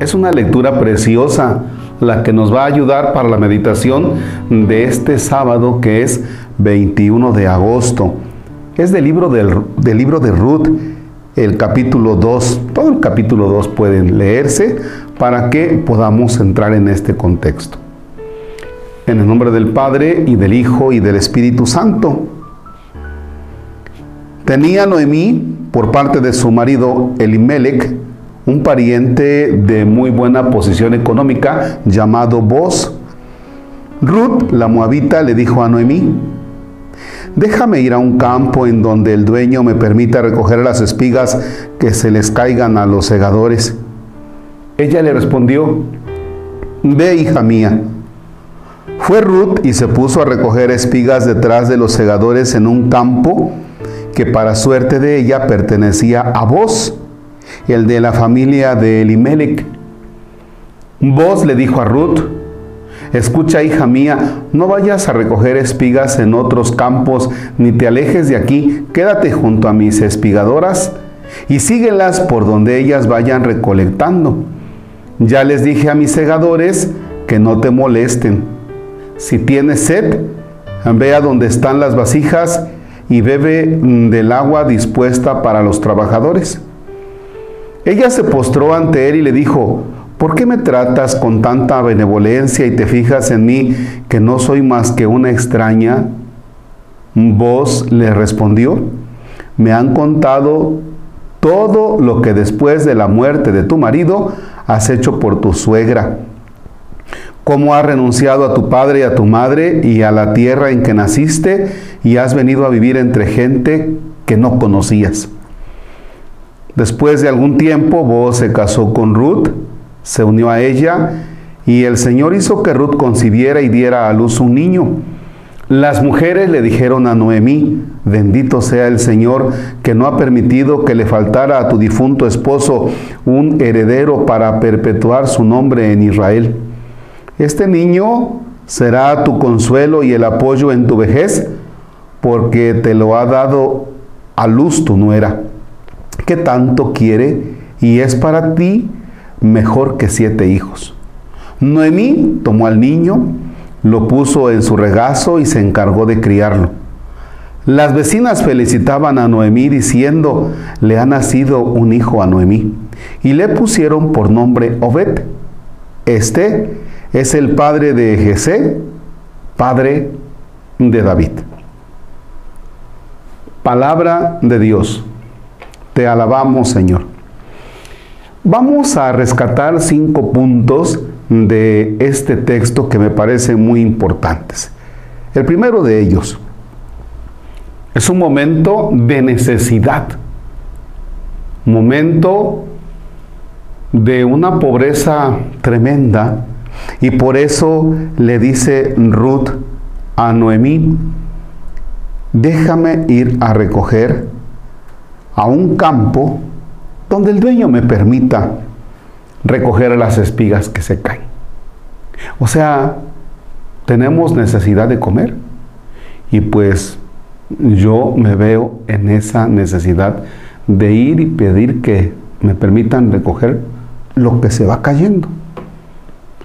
Es una lectura preciosa la que nos va a ayudar para la meditación de este sábado que es 21 de agosto. Es del libro, del, del libro de Ruth, el capítulo 2. Todo el capítulo 2 pueden leerse para que podamos entrar en este contexto. En el nombre del Padre y del Hijo y del Espíritu Santo. Tenía Noemí, por parte de su marido Elimelech, un pariente de muy buena posición económica llamado Boz. Ruth, la moabita, le dijo a Noemí, déjame ir a un campo en donde el dueño me permita recoger las espigas que se les caigan a los segadores. Ella le respondió, ve hija mía. Fue Ruth y se puso a recoger espigas detrás de los segadores en un campo que para suerte de ella pertenecía a vos el de la familia de Elimelech. Vos le dijo a Ruth, escucha hija mía, no vayas a recoger espigas en otros campos, ni te alejes de aquí, quédate junto a mis espigadoras y síguelas por donde ellas vayan recolectando. Ya les dije a mis segadores que no te molesten. Si tienes sed, ve a donde están las vasijas y bebe del agua dispuesta para los trabajadores. Ella se postró ante él y le dijo, ¿por qué me tratas con tanta benevolencia y te fijas en mí que no soy más que una extraña? Vos le respondió, me han contado todo lo que después de la muerte de tu marido has hecho por tu suegra, cómo has renunciado a tu padre y a tu madre y a la tierra en que naciste y has venido a vivir entre gente que no conocías. Después de algún tiempo, vos se casó con Ruth, se unió a ella y el Señor hizo que Ruth concibiera y diera a luz un niño. Las mujeres le dijeron a Noemí, bendito sea el Señor que no ha permitido que le faltara a tu difunto esposo un heredero para perpetuar su nombre en Israel. Este niño será tu consuelo y el apoyo en tu vejez, porque te lo ha dado a luz tu nuera que tanto quiere y es para ti mejor que siete hijos. Noemí tomó al niño, lo puso en su regazo y se encargó de criarlo. Las vecinas felicitaban a Noemí diciendo, le ha nacido un hijo a Noemí, y le pusieron por nombre Obed. Este es el padre de Jesé, padre de David. Palabra de Dios. Te alabamos, Señor. Vamos a rescatar cinco puntos de este texto que me parecen muy importantes. El primero de ellos es un momento de necesidad, momento de una pobreza tremenda y por eso le dice Ruth a Noemí, déjame ir a recoger a un campo donde el dueño me permita recoger las espigas que se caen. O sea, tenemos necesidad de comer y pues yo me veo en esa necesidad de ir y pedir que me permitan recoger lo que se va cayendo.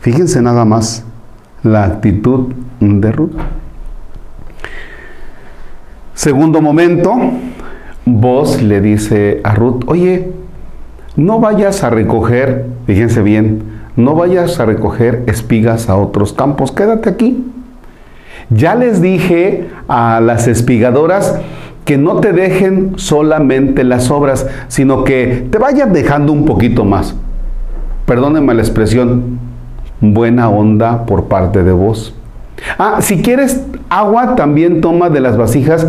Fíjense nada más la actitud de Ruth. Segundo momento, Vos le dice a Ruth, oye, no vayas a recoger, fíjense bien, no vayas a recoger espigas a otros campos, quédate aquí. Ya les dije a las espigadoras que no te dejen solamente las obras, sino que te vayan dejando un poquito más. Perdónenme la expresión, buena onda por parte de vos. Ah, si quieres agua, también toma de las vasijas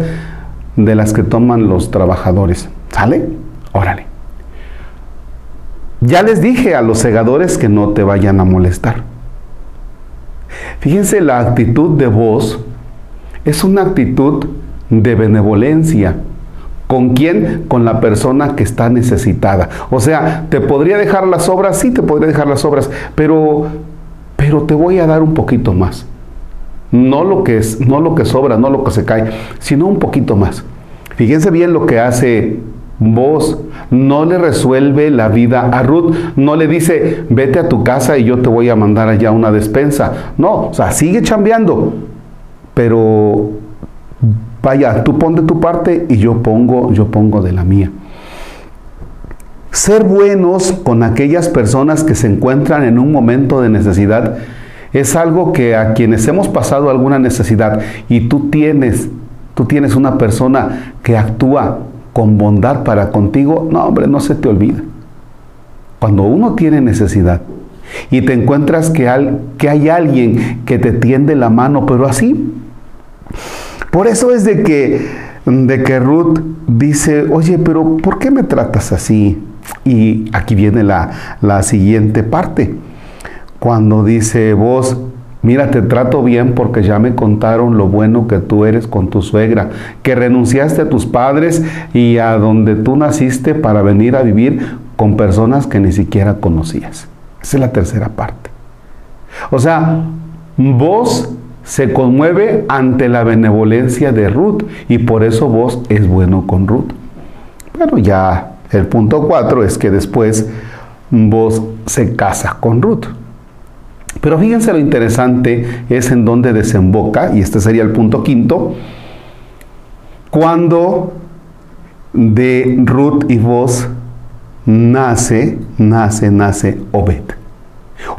de las que toman los trabajadores. ¿Sale? Órale. Ya les dije a los segadores que no te vayan a molestar. Fíjense, la actitud de vos es una actitud de benevolencia. ¿Con quién? Con la persona que está necesitada. O sea, te podría dejar las obras, sí te podría dejar las obras, pero, pero te voy a dar un poquito más. No lo que es, no lo que sobra, no lo que se cae, sino un poquito más. Fíjense bien lo que hace Vos no le resuelve la vida a Ruth, no le dice, vete a tu casa y yo te voy a mandar allá una despensa. No, o sea, sigue chambeando, pero vaya, tú pon de tu parte y yo pongo, yo pongo de la mía. Ser buenos con aquellas personas que se encuentran en un momento de necesidad es algo que a quienes hemos pasado alguna necesidad y tú tienes, tú tienes una persona que actúa con bondad para contigo, no hombre, no se te olvida. Cuando uno tiene necesidad y te encuentras que, que hay alguien que te tiende la mano, pero así. Por eso es de que, de que Ruth dice, oye, pero ¿por qué me tratas así? Y aquí viene la, la siguiente parte cuando dice vos, mira, te trato bien porque ya me contaron lo bueno que tú eres con tu suegra, que renunciaste a tus padres y a donde tú naciste para venir a vivir con personas que ni siquiera conocías. Esa es la tercera parte. O sea, vos se conmueve ante la benevolencia de Ruth y por eso vos es bueno con Ruth. Bueno, ya el punto cuatro es que después vos se casa con Ruth. Pero fíjense lo interesante es en donde desemboca, y este sería el punto quinto, cuando de Ruth y vos nace, nace, nace Obed.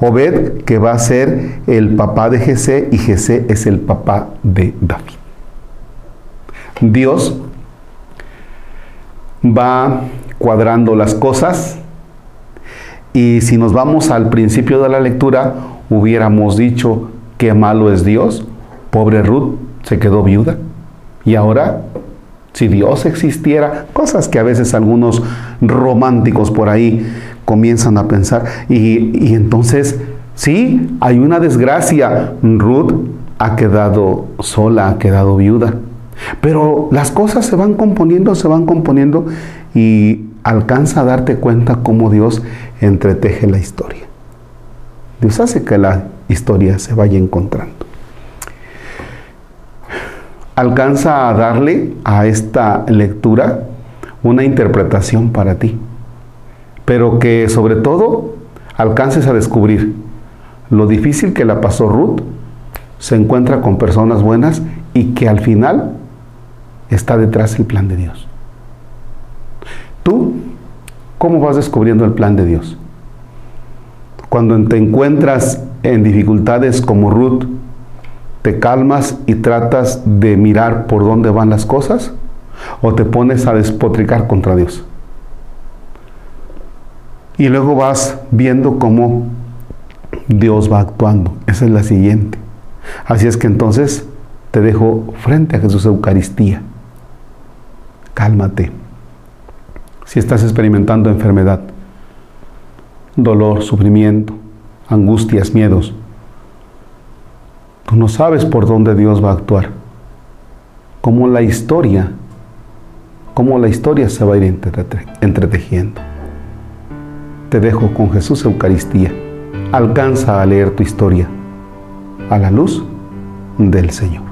Obed que va a ser el papá de Jesé y Jesé es el papá de David. Dios va cuadrando las cosas y si nos vamos al principio de la lectura, hubiéramos dicho, qué malo es Dios, pobre Ruth se quedó viuda. Y ahora, si Dios existiera, cosas que a veces algunos románticos por ahí comienzan a pensar, y, y entonces, sí, hay una desgracia, Ruth ha quedado sola, ha quedado viuda. Pero las cosas se van componiendo, se van componiendo y alcanza a darte cuenta cómo Dios entreteje la historia. Dios hace que la historia se vaya encontrando. Alcanza a darle a esta lectura una interpretación para ti, pero que sobre todo alcances a descubrir lo difícil que la pasó Ruth, se encuentra con personas buenas y que al final está detrás el plan de Dios. ¿Tú cómo vas descubriendo el plan de Dios? Cuando te encuentras en dificultades como Ruth, ¿te calmas y tratas de mirar por dónde van las cosas? ¿O te pones a despotricar contra Dios? Y luego vas viendo cómo Dios va actuando. Esa es la siguiente. Así es que entonces te dejo frente a Jesús Eucaristía. Cálmate. Si estás experimentando enfermedad, dolor, sufrimiento, angustias, miedos. Tú no sabes por dónde Dios va a actuar. Cómo la historia, cómo la historia se va a ir entretejiendo. Te dejo con Jesús Eucaristía. Alcanza a leer tu historia a la luz del Señor.